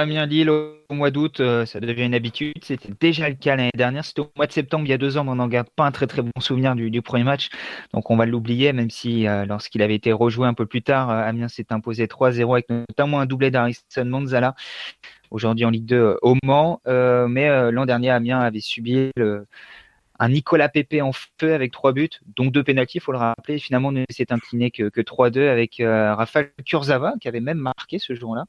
Amiens-Lille au mois d'août, euh, ça devient une habitude. C'était déjà le cas l'année dernière. C'était au mois de septembre, il y a deux ans, mais on n'en garde pas un très très bon souvenir du, premier match. Donc on va l'oublier, même si euh, lorsqu'il avait été rejoué un peu plus tard, euh, Amiens s'est imposé 3-0 avec notamment un doublé d'Ariston Manzala. Aujourd'hui en Ligue 2 au Mans. mais l'an dernier, Amiens avait subi le, un Nicolas Pepe en feu avec trois buts, donc deux pénalties, il faut le rappeler. Finalement, ne s'est incliné que, que 3-2 avec euh, Rafael Kurzava, qui avait même marqué ce jour-là.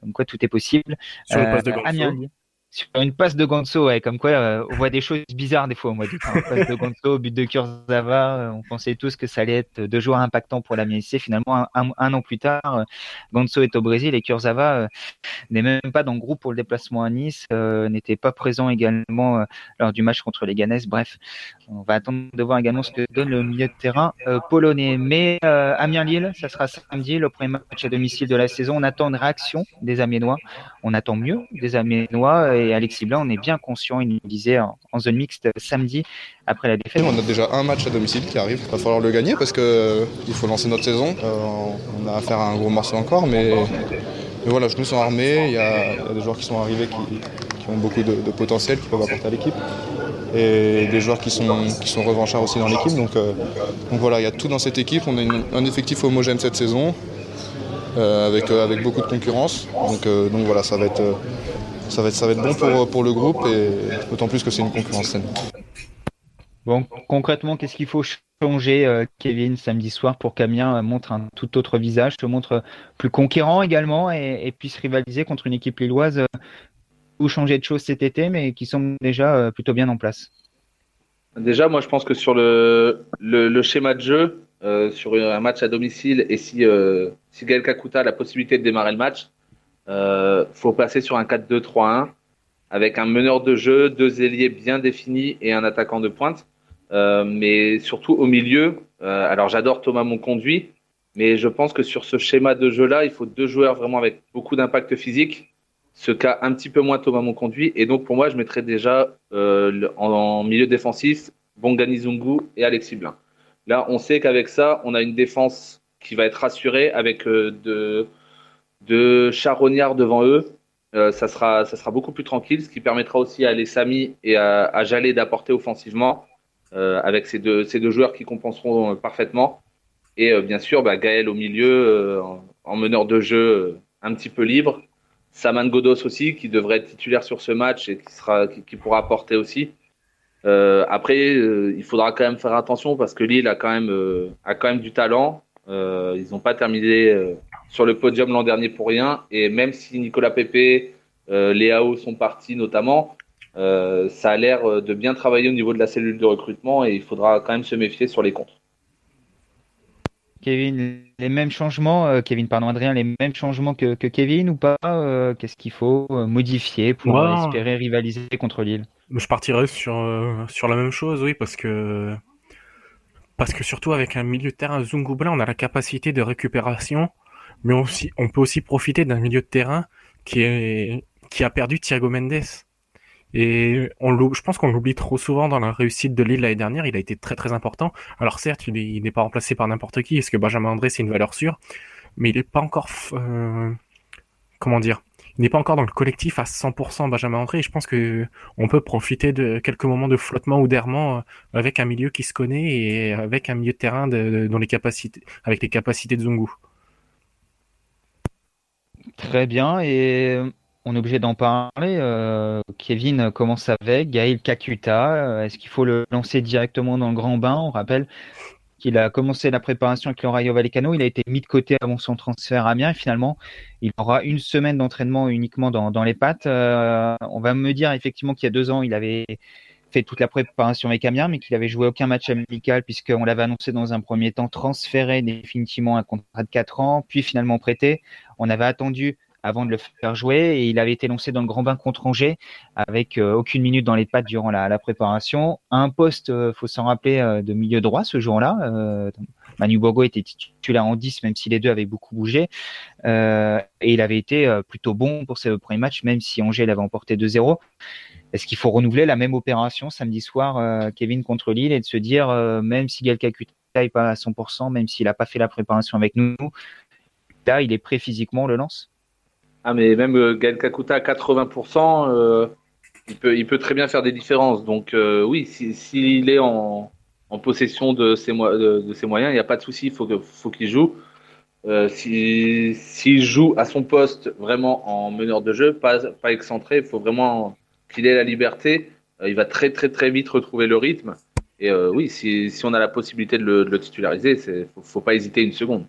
Comme quoi, tout est possible. Sur le passe de euh, sur une passe de Gonzo, ouais, comme quoi euh, on voit des choses bizarres des fois au mois d'août. Hein. passe de Gonzo, but de Kurzawa, euh, on pensait tous que ça allait être deux joueurs impactants pour la MSC. Finalement, un, an plus tard, euh, Gonzo est au Brésil et Kurzawa n'est même pas dans le groupe pour le déplacement à Nice, n'était pas présent également lors du match contre les Ganes. Bref, on va attendre de voir également ce que donne le milieu de terrain polonais. Mais Amiens-Lille, ça sera samedi, le premier match à domicile de la saison. On attend une réaction des Amiénois. On attend mieux des Amiénois Alexis Blanc, on est bien conscient, il nous disait en, zone mixte samedi après la défaite. On a déjà un match à domicile qui arrive, il va falloir le gagner parce qu'il euh, faut lancer notre saison. Euh, on a affaire à un gros morceau encore, mais, voilà, nous sont armés, il y, a, des joueurs qui sont arrivés qui, ont beaucoup de, potentiel, qui peuvent apporter à l'équipe et des joueurs qui sont, revanchards aussi dans l'équipe. Donc, euh, donc, voilà, il y a tout dans cette équipe. On a un effectif homogène cette saison, avec, beaucoup de concurrence. Donc voilà, ça va être, ça va être, ça va être bon pour, pour le groupe et d'autant plus que c'est une concurrence saine. Bon, concrètement, qu'est-ce qu'il faut changer, euh, Kevin, samedi soir pour qu'Amiens montre un tout autre visage, se montre plus conquérant également et, puisse rivaliser contre une équipe lilloise euh, ou changer de choses cet été, mais qui sont déjà euh, plutôt bien en place? Déjà, moi, je pense que sur le, le, schéma de jeu, sur un match à domicile, et si, si Gaël Kakuta a la possibilité de démarrer le match, euh, faut passer sur un 4-2-3-1 avec un meneur de jeu, deux ailiers bien définis et un attaquant de pointe. Euh, mais surtout au milieu. Euh, alors j'adore Thomas Monconduit, mais je pense que sur ce schéma de jeu-là, il faut deux joueurs vraiment avec beaucoup d'impact physique. Ce cas un petit peu moins Thomas Monconduit. Et donc pour moi, je mettrais déjà euh, en, milieu défensif Bongani Zungu et Alexis Blin. Là, on sait qu'avec ça, on a une défense qui va être rassurée avec de de charognards devant eux, euh, ça, sera, ça sera beaucoup plus tranquille, ce qui permettra aussi à Samy et à, à d'apporter offensivement euh, avec ces deux, ces deux joueurs qui compenseront euh, parfaitement. Et bien sûr, bah, Gaël au milieu, en, meneur de jeu un petit peu libre. Saman Godos aussi, qui devrait être titulaire sur ce match et qui, sera, qui, pourra apporter aussi. après, il faudra quand même faire attention parce que Lille a quand même, a quand même du talent. ils n'ont pas terminé sur le podium l'an dernier pour rien. Et même si Nicolas Pepe, euh, Léao sont partis notamment, euh, ça a l'air de bien travailler au niveau de la cellule de recrutement et il faudra quand même se méfier sur les comptes. Kevin, les mêmes changements, euh, Kevin, pardon, Adrien, les mêmes changements que, Kevin ou pas euh, Qu'est-ce qu'il faut modifier pour espérer rivaliser contre Lille? Je partirais sur, sur la même chose, oui, parce que parce que surtout avec un milieu de terrain Zungoubla, on a la capacité de récupération mais aussi, on peut aussi profiter d'un milieu de terrain qui, est, qui a perdu Thiago Mendes. Et on je pense qu'on l'oublie trop souvent dans la réussite de Lille l'année dernière. Il a été très très important. Alors certes, il n'est pas remplacé par n'importe qui, parce que Benjamin André c'est une valeur sûre, mais il n'est pas encore, euh, comment dire, il n'est pas encore dans le collectif à 100% Benjamin André. Et je pense que on peut profiter de quelques moments de flottement ou d'errement euh, avec un milieu qui se connaît et avec un milieu de terrain de, les capacités, avec les capacités de Zungu. Très bien. Et euh, on est obligé d'en parler. Euh, Kevin commence avec Gaël Kakuta. Euh, est-ce qu'il faut le lancer directement dans le grand bain? On rappelle qu'il a commencé la préparation avec le Rayo Vallecano. Il a été mis de côté avant son transfert à Amiens. Finalement, il aura une semaine d'entraînement uniquement dans, les pattes. on va me dire effectivement qu'il y a deux ans, il avait fait toute la préparation avec Amiens, mais qu'il avait joué aucun match amical puisqu'on l'avait annoncé dans un premier temps transféré définitivement un contrat de 4 ans, puis finalement prêté. On avait attendu avant de le faire jouer et il avait été lancé dans le grand bain contre Angers avec euh, aucune minute dans les pattes durant la, préparation. Un poste, euh, faut s'en rappeler, euh, de milieu droit ce jour-là. Manu Bogo était titulaire en 10, même si les deux avaient beaucoup bougé. et il avait été plutôt bon pour ses premiers matchs, même si Angers l'avait emporté 2-0. Est-ce qu'il faut renouveler la même opération samedi soir, euh, Kevin contre Lille, et de se dire, euh, même si Galka n'est pas à 100%, même s'il n'a pas fait la préparation avec nous, là, il est prêt physiquement, on le lance? Ah, mais même euh, Kakuta à 80%, euh, il, peut, très bien faire des différences. Donc, oui, s'il est en, possession de ses, moyens, il n'y a pas de souci, il faut, faut qu'il joue. S'il si, joue à son poste vraiment en meneur de jeu, pas excentré, il faut vraiment qu'il ait la liberté. il va très, très, très vite retrouver le rythme. Et oui, si, si, on a la possibilité de le, de le titulariser, il ne faut, faut pas hésiter une seconde.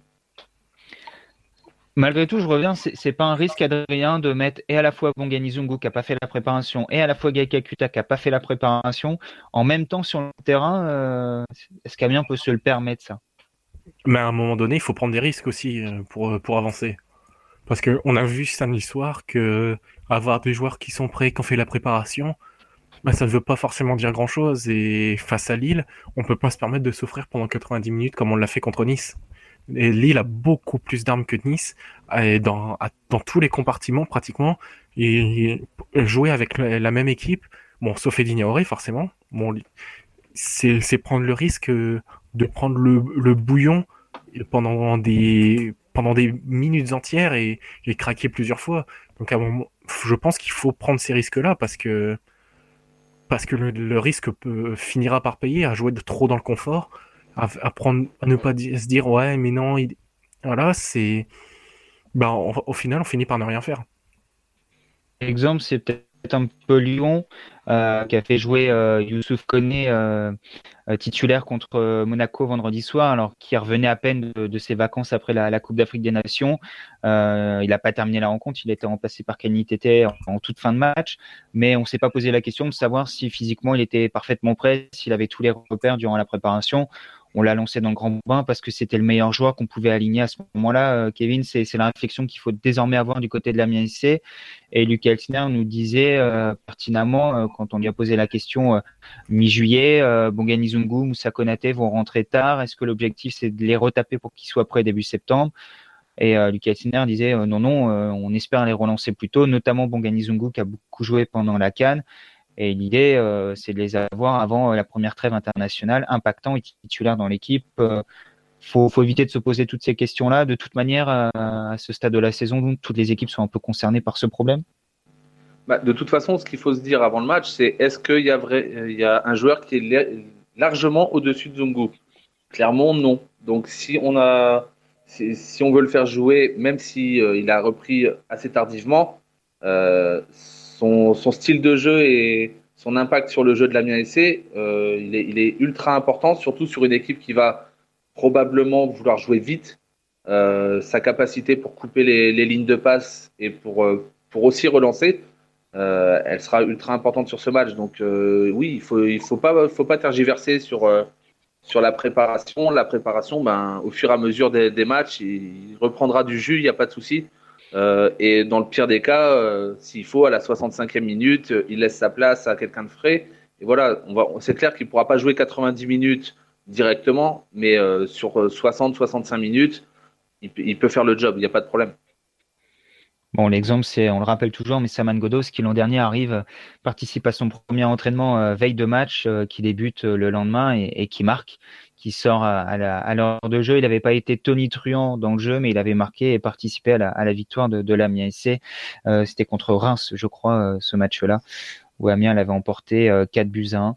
Malgré tout, je reviens, c'est pas un risque, Adrien, de mettre et à la fois Bongani Zungu qui n'a pas fait la préparation et à la fois Gaika Kuta qui n'a pas fait la préparation en même temps sur le terrain. Euh, Est-ce qu'Amiens peut se le permettre, ça? Mais à un moment donné, il faut prendre des risques aussi euh, pour, pour avancer. Parce qu'on a vu samedi soir que avoir des joueurs qui sont prêts, qui ont fait la préparation, bah, ça ne veut pas forcément dire grand chose. Et face à Lille, on peut pas se permettre de souffrir pendant 90 minutes comme on l'a fait contre Nice. Et Lille a beaucoup plus d'armes que Nice, et dans, dans tous les compartiments pratiquement. Et, jouer avec la même équipe, bon, sauf Edina forcément, bon, c'est prendre le risque de prendre le, le bouillon pendant des pendant des minutes entières et, et craquer plusieurs fois. Donc à un moment, je pense qu'il faut prendre ces risques-là parce que parce que le, risque finira par payer à jouer trop dans le confort à, prendre, à ne pas se dire ouais mais non, il... voilà c'est, bah au final on finit par ne rien faire. Exemple c'est peut-être un peu Lyon euh, qui a fait jouer euh, Youssouf Koné euh, titulaire contre Monaco vendredi soir, alors qu'il revenait à peine de, ses vacances après la, Coupe d'Afrique des Nations. il n'a pas terminé la rencontre, il a été remplacé par Kenny Tété en, toute fin de match, mais on s'est pas posé la question de savoir si physiquement il était parfaitement prêt, s'il avait tous les repères durant la préparation on l'a lancé dans le grand bain parce que c'était le meilleur joueur qu'on pouvait aligner à ce moment-là. Euh, Kevin, c'est la réflexion qu'il faut désormais avoir du côté de la MINC. Et Lucas Elsner nous disait euh, pertinemment, euh, quand on lui a posé la question mi-juillet, Bongani Zungu, Moussa Konaté vont rentrer tard. Est-ce que l'objectif, c'est de les retaper pour qu'ils soient prêts début septembre? Et Lucas Elsner disait non, non, on espère les relancer plus tôt, notamment Bongani Zungu qui a beaucoup joué pendant la Cannes. Et l'idée, euh, c'est de les avoir avant euh, la première trêve internationale, impactant et titulaire dans l'équipe. Euh, faut, éviter de se poser toutes ces questions-là. De toute manière, à ce stade de la saison, toutes les équipes sont un peu concernées par ce problème. Bah, de toute façon, ce qu'il faut se dire avant le match, c'est est-ce qu'il y, a il un joueur qui est largement au-dessus de Zungu Clairement, non. Donc, si on a, si, on veut le faire jouer, même si il a repris assez tardivement, son, style de jeu et son impact sur le jeu de la SC, euh, il, est, il, ultra important, surtout sur une équipe qui va probablement vouloir jouer vite. Euh, sa capacité pour couper les, lignes de passe et pour, euh, pour aussi relancer, elle sera ultra importante sur ce match. Donc oui, il faut, il faut pas, faut pas tergiverser sur sur la préparation. La préparation, ben, au fur et à mesure des, des matchs, il reprendra du jus, il n'y a pas de souci. Euh, et dans le pire des cas, euh, s'il faut, à la 65e minute, il laisse sa place à quelqu'un de frais. Et voilà, c'est clair qu'il ne pourra pas jouer 90 minutes directement, mais euh, sur 60-65 minutes, il, peut faire le job, il n'y a pas de problème. Bon, l'exemple, c'est, on le rappelle toujours, mais Saman Godos, qui l'an dernier arrive, participe à son premier entraînement veille de match, qui débute le lendemain et, qui marque qui sort à, l'heure de jeu. Il n'avait pas été tonitruant dans le jeu, mais il avait marqué et participé à la, victoire de, de l'Amiens. Euh, c'était contre Reims, je crois, euh, ce match-là, où Amiens l'avait emporté 4 euh, buts à 1,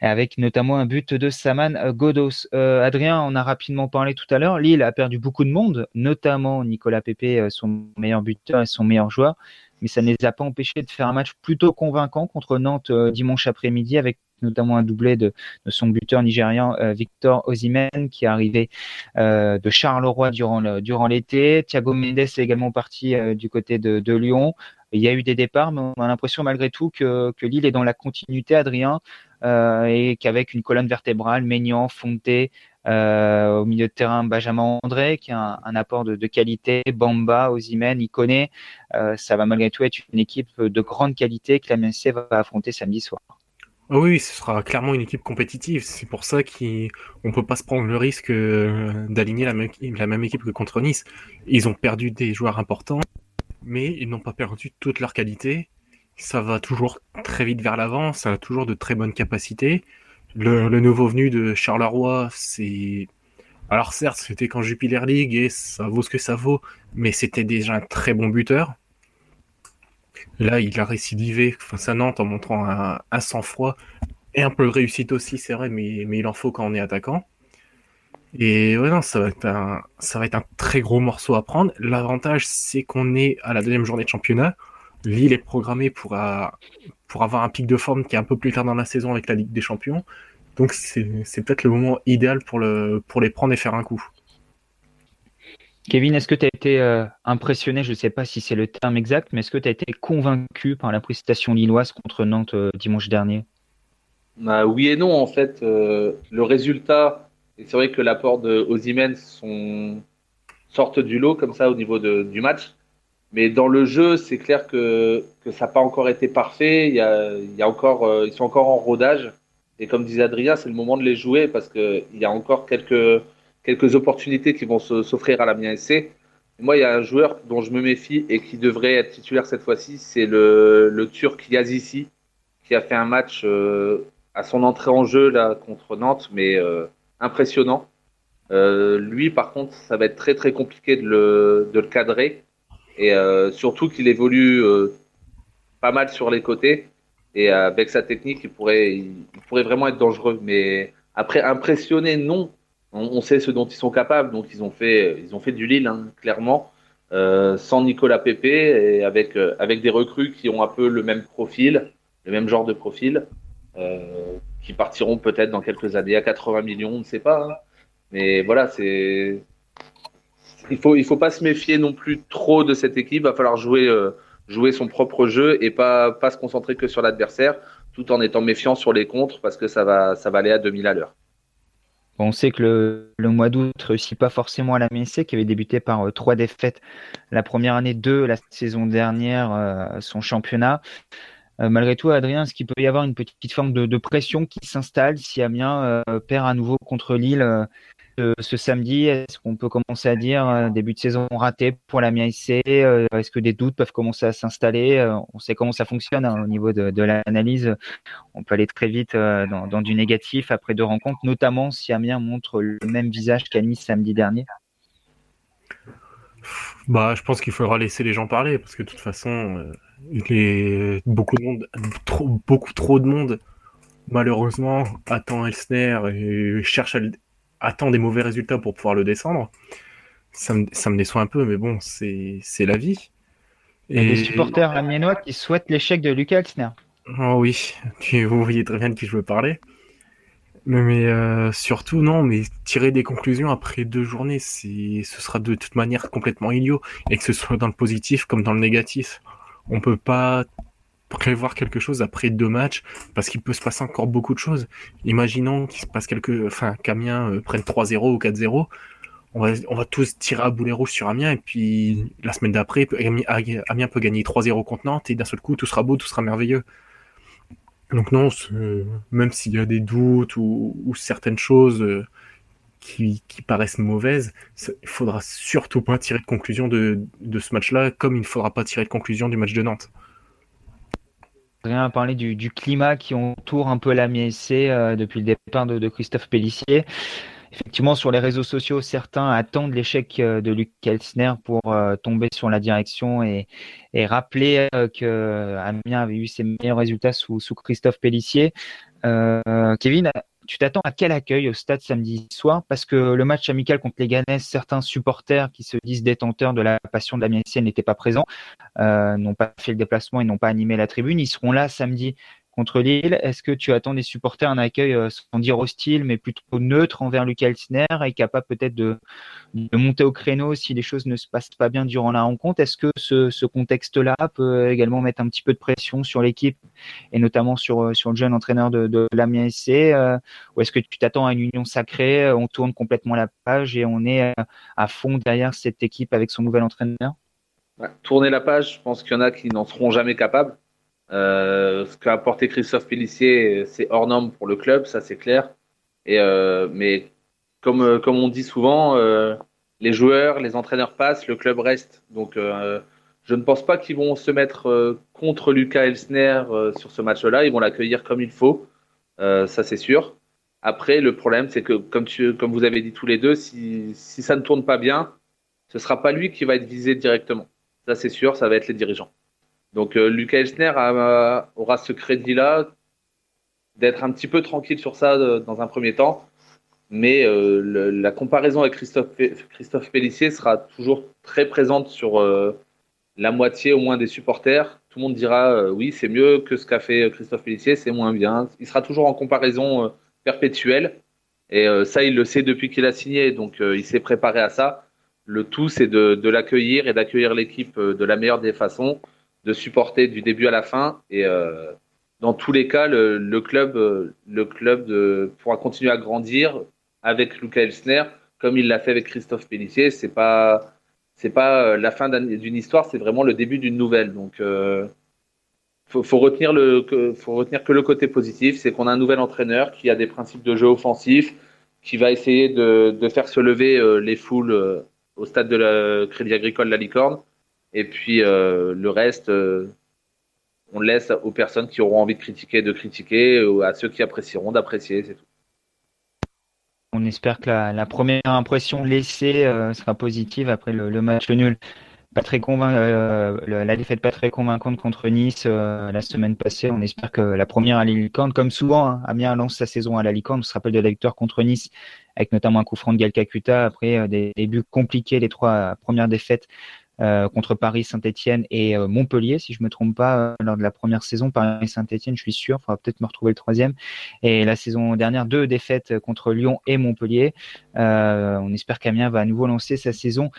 avec notamment un but de Saman Godos. Adrien, on a rapidement parlé tout à l'heure. Lille a perdu beaucoup de monde, notamment Nicolas Pepe, son meilleur buteur et son meilleur joueur mais ça ne les a pas empêchés de faire un match plutôt convaincant contre Nantes dimanche après-midi avec notamment un doublé de, son buteur nigérian euh, Victor Osimhen qui est arrivé euh, de Charleroi durant l'été. Thiago Mendes est également parti euh, du côté de, Lyon. Il y a eu des départs, mais on a l'impression malgré tout que, que Lille est dans la continuité, Adrien, et qu'avec une colonne vertébrale, Maignan, Fonté, au milieu de terrain, Benjamin André, qui a un, apport de, qualité, Bamba, Osimhen, Ikoné, ça va malgré tout être une équipe de grande qualité que la MSC va affronter samedi soir. Ah oui, ce sera clairement une équipe compétitive. C'est pour ça qu'on ne peut pas se prendre le risque euh, d'aligner la même équipe que contre Nice. Ils ont perdu des joueurs importants, mais ils n'ont pas perdu toute leur qualité. Ça va toujours très vite vers l'avant, ça a toujours de très bonnes capacités. Le, nouveau venu de Charleroi, c'est... Alors certes, c'était qu'en Jupiler League et ça vaut ce que ça vaut, mais c'était déjà un très bon buteur. Là, il a récidivé face à Nantes en montrant un, sang-froid et un peu de réussite aussi, c'est vrai, mais il en faut quand on est attaquant. Et ouais, non, ça va être un, ça va être un très gros morceau à prendre. L'avantage, c'est qu'on est à la deuxième journée de championnat. Lille est programmée pour, pour avoir un pic de forme qui est un peu plus tard dans la saison avec la Ligue des Champions. Donc c'est peut-être le moment idéal pour, le, pour les prendre et faire un coup. Kevin, est-ce que tu as été euh, impressionné, je ne sais pas si c'est le terme exact, mais est-ce que tu as été convaincu par la prestation lilloise contre Nantes euh, dimanche dernier? Bah, Oui et non, en fait. Euh, le résultat, et c'est vrai que l'apport de Ozymen sont sortent du lot comme ça au niveau de, du match. Mais dans le jeu, c'est clair que, que ça n'a pas encore été parfait. Il y a, encore, ils sont encore en rodage. Et comme disait Adrien, c'est le moment de les jouer parce qu'il y a encore quelques quelques opportunités qui vont s'offrir à la mienne. Moi, il y a un joueur dont je me méfie et qui devrait être titulaire cette fois-ci, c'est le, le Turc Yazisi, qui a fait un match euh, à son entrée en jeu là contre Nantes, mais euh, impressionnant. Euh, lui, par contre, ça va être très très compliqué de le, de le cadrer et euh, surtout qu'il évolue euh, pas mal sur les côtés et avec sa technique, il pourrait, il pourrait vraiment être dangereux. Mais après, impressionné, non, on, sait ce dont ils sont capables. Donc ils ont fait, ils ont fait du Lille, hein, clairement, sans Nicolas Pepe et avec, avec des recrues qui ont un peu le même profil, le même genre de profil, qui partiront peut-être dans quelques années à 80 millions, on ne sait pas. Hein. Mais voilà, c'est il faut il faut pas se méfier non plus trop de cette équipe. Il va falloir jouer jouer son propre jeu et pas pas se concentrer que sur l'adversaire, tout en étant méfiant sur les contres parce que ça va ça va aller à 2000 à l'heure. On sait que le, mois d'août ne réussit pas forcément à la MSC, qui avait débuté par euh, trois défaites la première année, deux la saison dernière, euh, son championnat. Euh, malgré tout, Adrien, est-ce qu'il peut y avoir une petite forme de, pression qui s'installe si Amiens perd à nouveau contre Lille ce, samedi? Est-ce qu'on peut commencer à dire euh, début de saison raté pour la MIC euh, Est-ce que des doutes peuvent commencer à s'installer? Euh, On sait comment ça fonctionne hein, au niveau de, l'analyse. On peut aller très vite dans, du négatif après deux rencontres, notamment si Amiens montre le même visage qu'à samedi dernier. Bah, je pense qu'il faudra laisser les gens parler parce que de toute façon, beaucoup de monde, beaucoup trop de monde, malheureusement, attend Elsner et cherche à, attend des mauvais résultats pour pouvoir le descendre. Ça me, ça me déçoit un peu, mais bon, c'est la vie. Et... Il y a des supporters amiénois qui souhaitent l'échec de Lucas Elsner. Oh oui, tu, vous voyez très bien de qui je veux parler. Mais, euh, surtout, non, mais tirer des conclusions après deux journées, ce sera de toute manière complètement idiot. Et que ce soit dans le positif comme dans le négatif. On peut pas prévoir quelque chose après deux matchs parce qu'il peut se passer encore beaucoup de choses. Imaginons qu'il se passe quelque, enfin, qu'Amiens euh, prenne 3-0 ou 4-0. On va, on va tous tirer à boulet rouge sur Amiens et puis la semaine d'après, Amiens peut gagner 3-0 contre Nantes et d'un seul coup, tout sera beau, tout sera merveilleux. Donc non, même s'il y a des doutes ou, certaines choses euh, qui, paraissent mauvaises, il faudra surtout pas tirer de conclusion de, de ce match-là, comme il ne faudra pas tirer de conclusion du match de Nantes rien parler du, du, climat qui entoure un peu la MSC euh, depuis le départ de, Christophe Pellissier. Effectivement, sur les réseaux sociaux, certains attendent l'échec euh, de Luc Kelsner pour euh, tomber sur la direction et, et rappeler que Amiens avait eu ses meilleurs résultats sous, sous Christophe Pellissier. Kevin, tu t'attends à quel accueil au stade samedi soir? Parce que le match amical contre les Ganais, certains supporters qui se disent détenteurs de la passion de la n'étaient pas présents, euh, n'ont pas fait le déplacement et n'ont pas animé la tribune. Ils seront là samedi contre Lille. Est-ce que tu attends des supporters un accueil euh, sans dire hostile, mais plutôt neutre envers Lucas Elsner et capable peut-être de, monter au créneau si les choses ne se passent pas bien durant la rencontre? Est-ce que ce, contexte-là peut également mettre un petit peu de pression sur l'équipe et notamment sur, euh, le jeune entraîneur de, de l'Amiens euh, Ou est-ce que tu t'attends à une union sacrée On tourne complètement la page et on est à fond derrière cette équipe avec son nouvel entraîneur? Tourner la page, je pense qu'il y en a qui n'en seront jamais capables. Euh, ce qu'a apporté Christophe Pellissier, c'est hors norme pour le club, ça c'est clair. Et euh, mais comme euh, comme on dit souvent, les joueurs, les entraîneurs passent, le club reste. Donc je ne pense pas qu'ils vont se mettre contre Lucas Elsner sur ce match-là. Ils vont l'accueillir comme il faut, ça c'est sûr. Après, le problème, c'est que comme comme vous avez dit tous les deux, si si ça ne tourne pas bien, ce sera pas lui qui va être visé directement. Ça c'est sûr, ça va être les dirigeants. Donc Lucas Elsner aura ce crédit-là d'être un petit peu tranquille sur ça dans un premier temps. Mais la comparaison avec Christophe, Christophe Pellissier sera toujours très présente sur la moitié au moins des supporters. Tout le monde dira oui, c'est mieux que ce qu'a fait Christophe Pellissier, c'est moins bien. Il sera toujours en comparaison perpétuelle. Et ça, il le sait depuis qu'il a signé. Donc, il s'est préparé à ça. Le tout, c'est de, l'accueillir et d'accueillir l'équipe euh, de la meilleure des façons, de supporter du début à la fin. Et euh, dans tous les cas, le, le club, euh, le club de, pourra continuer à grandir avec Luca Elsner, comme il l'a fait avec Christophe Pellissier. C'est pas, c'est pas la fin d'une histoire, c'est vraiment le début d'une nouvelle. Donc, euh, faut, faut, retenir le, faut retenir que le côté positif, c'est qu'on a un nouvel entraîneur qui a des principes de jeu offensif, qui va essayer de, de faire se lever les foules au stade de la Crédit Agricole La Licorne. Et puis euh, le reste, euh, on laisse aux personnes qui auront envie de critiquer de critiquer, ou à ceux qui apprécieront d'apprécier, c'est tout. On espère que la, première impression laissée euh, sera positive après le, match nul. Pas très la défaite pas très convaincante contre Nice la semaine passée. On espère que la première à la Licorne, comme souvent, hein, Amiens lance sa saison à la Licorne. On se rappelle de la victoire contre Nice avec notamment un coup franc de Galcacuta après des débuts compliqués, les trois premières défaites euh, contre Paris, Saint-Etienne et euh, Montpellier, si je me trompe pas, lors de la première saison. Paris, Saint-Etienne, je suis sûr, il faudra peut-être me retrouver le troisième. Et la saison dernière, deux défaites contre Lyon et Montpellier. on espère qu'Amiens va à nouveau lancer sa saison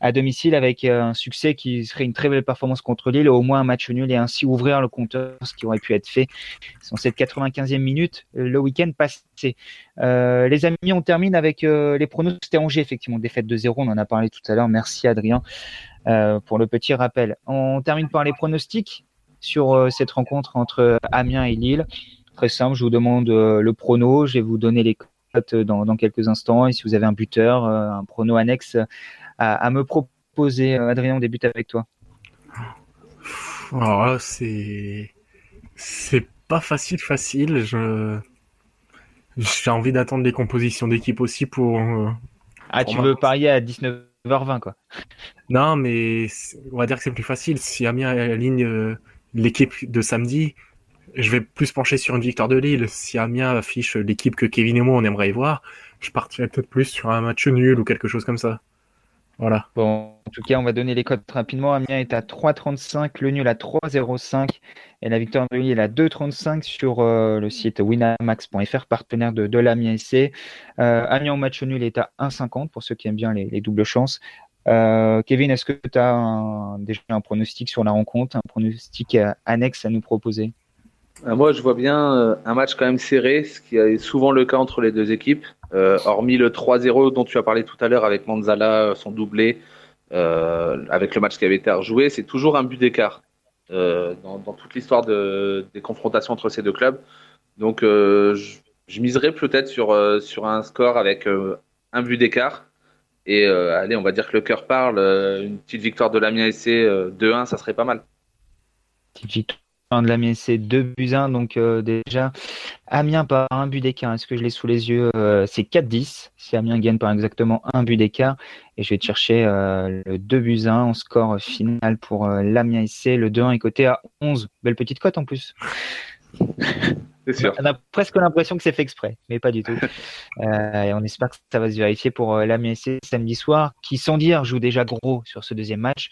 à domicile avec euh, un succès qui serait une très belle performance contre Lille, au moins un match nul et ainsi ouvrir le compteur, ce qui aurait pu être fait dans cette 95e minute euh, le week-end passé. Euh, les amis, on termine avec les pronos. C'était Angers, effectivement, défaite de 0, on en a parlé tout à l'heure. Merci Adrien pour le petit rappel. On termine par les pronostics sur cette rencontre entre Amiens et Lille. Très simple, je vous demande le prono, je vais vous donner les cotes dans, dans quelques instants et si vous avez un buteur, un prono annexe à, me proposer. Euh, Adrien, on débute avec toi. Alors c'est c'est pas facile, facile. Je j'ai envie d'attendre les compositions d'équipe aussi pour. Euh, ah, tu veux parier à 19h20 quoi Non, mais on va dire que c'est plus facile. Si Amiens aligne euh, l'équipe de samedi, je vais plus pencher sur une victoire de Lille. Si Amiens affiche l'équipe que Kevin et moi on aimerait y voir, je partirais peut-être plus sur un match nul ou quelque chose comme ça. Voilà. Bon, en tout cas, on va donner les codes rapidement. Amiens est à 3,35, le nul à 3,05 et la victoire de Lille est à 2,35 sur euh, le site winamax.fr, partenaire de, l'Amiens SC. Euh, Amiens au match nul est à 1,50 pour ceux qui aiment bien les, doubles chances. Euh, Kevin, est-ce que tu as déjà un pronostic sur la rencontre, un pronostic annexe à nous proposer? Moi, je vois bien un match quand même serré, ce qui est souvent le cas entre les deux équipes. Euh, hormis le 3-0 dont tu as parlé tout à l'heure avec Manzala, euh, son doublé, euh, avec le match qui avait été rejoué, c'est toujours un but d'écart dans, toute l'histoire des confrontations entre ces deux clubs. Donc, je, je, miserais peut-être sur, sur un score avec un but d'écart. Et allez, on va dire que le cœur parle. une petite victoire de l'Amiens SC 2-1, ça serait pas mal. Petite de l'Amiens, c'est 2 buts 1. Donc euh, déjà, Amiens par un but d'écart. Est-ce que je l'ai sous les yeux? Euh, C'est 4-10. Si Amiens gagne par exactement un but d'écart. Et je vais te chercher euh, le 2 buts 1 en score final pour l'Amiens SC. Le 2-1 est coté à 11. Belle petite cote en plus. C'est sûr. On a presque l'impression que c'est fait exprès, mais pas du tout. et on espère que ça va se vérifier pour l'Amiens SC samedi soir, qui sans dire joue déjà gros sur ce deuxième match.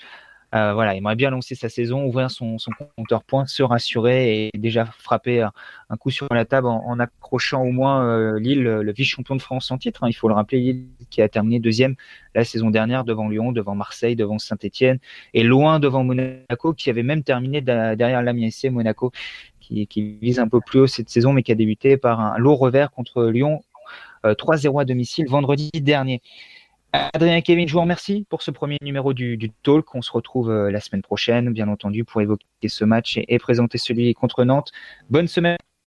Euh, voilà, il aimerait bien lancer sa saison, ouvrir son, compteur points, se rassurer et déjà frapper un coup sur la table en, accrochant au moins euh, Lille, le vice-champion de France en titre. Hein. il faut le rappeler, Lille qui a terminé deuxième la saison dernière devant Lyon, devant Marseille, devant Saint-Etienne et loin devant Monaco qui avait même terminé derrière l'Amiens SC Monaco qui, vise un peu plus haut cette saison mais qui a débuté par un lourd revers contre Lyon 3-0 euh, à domicile vendredi dernier. Adrien et Kevin, je vous remercie pour ce premier numéro du, Talk. On se retrouve euh, la semaine prochaine, bien entendu, pour évoquer ce match et présenter celui contre Nantes. Bonne semaine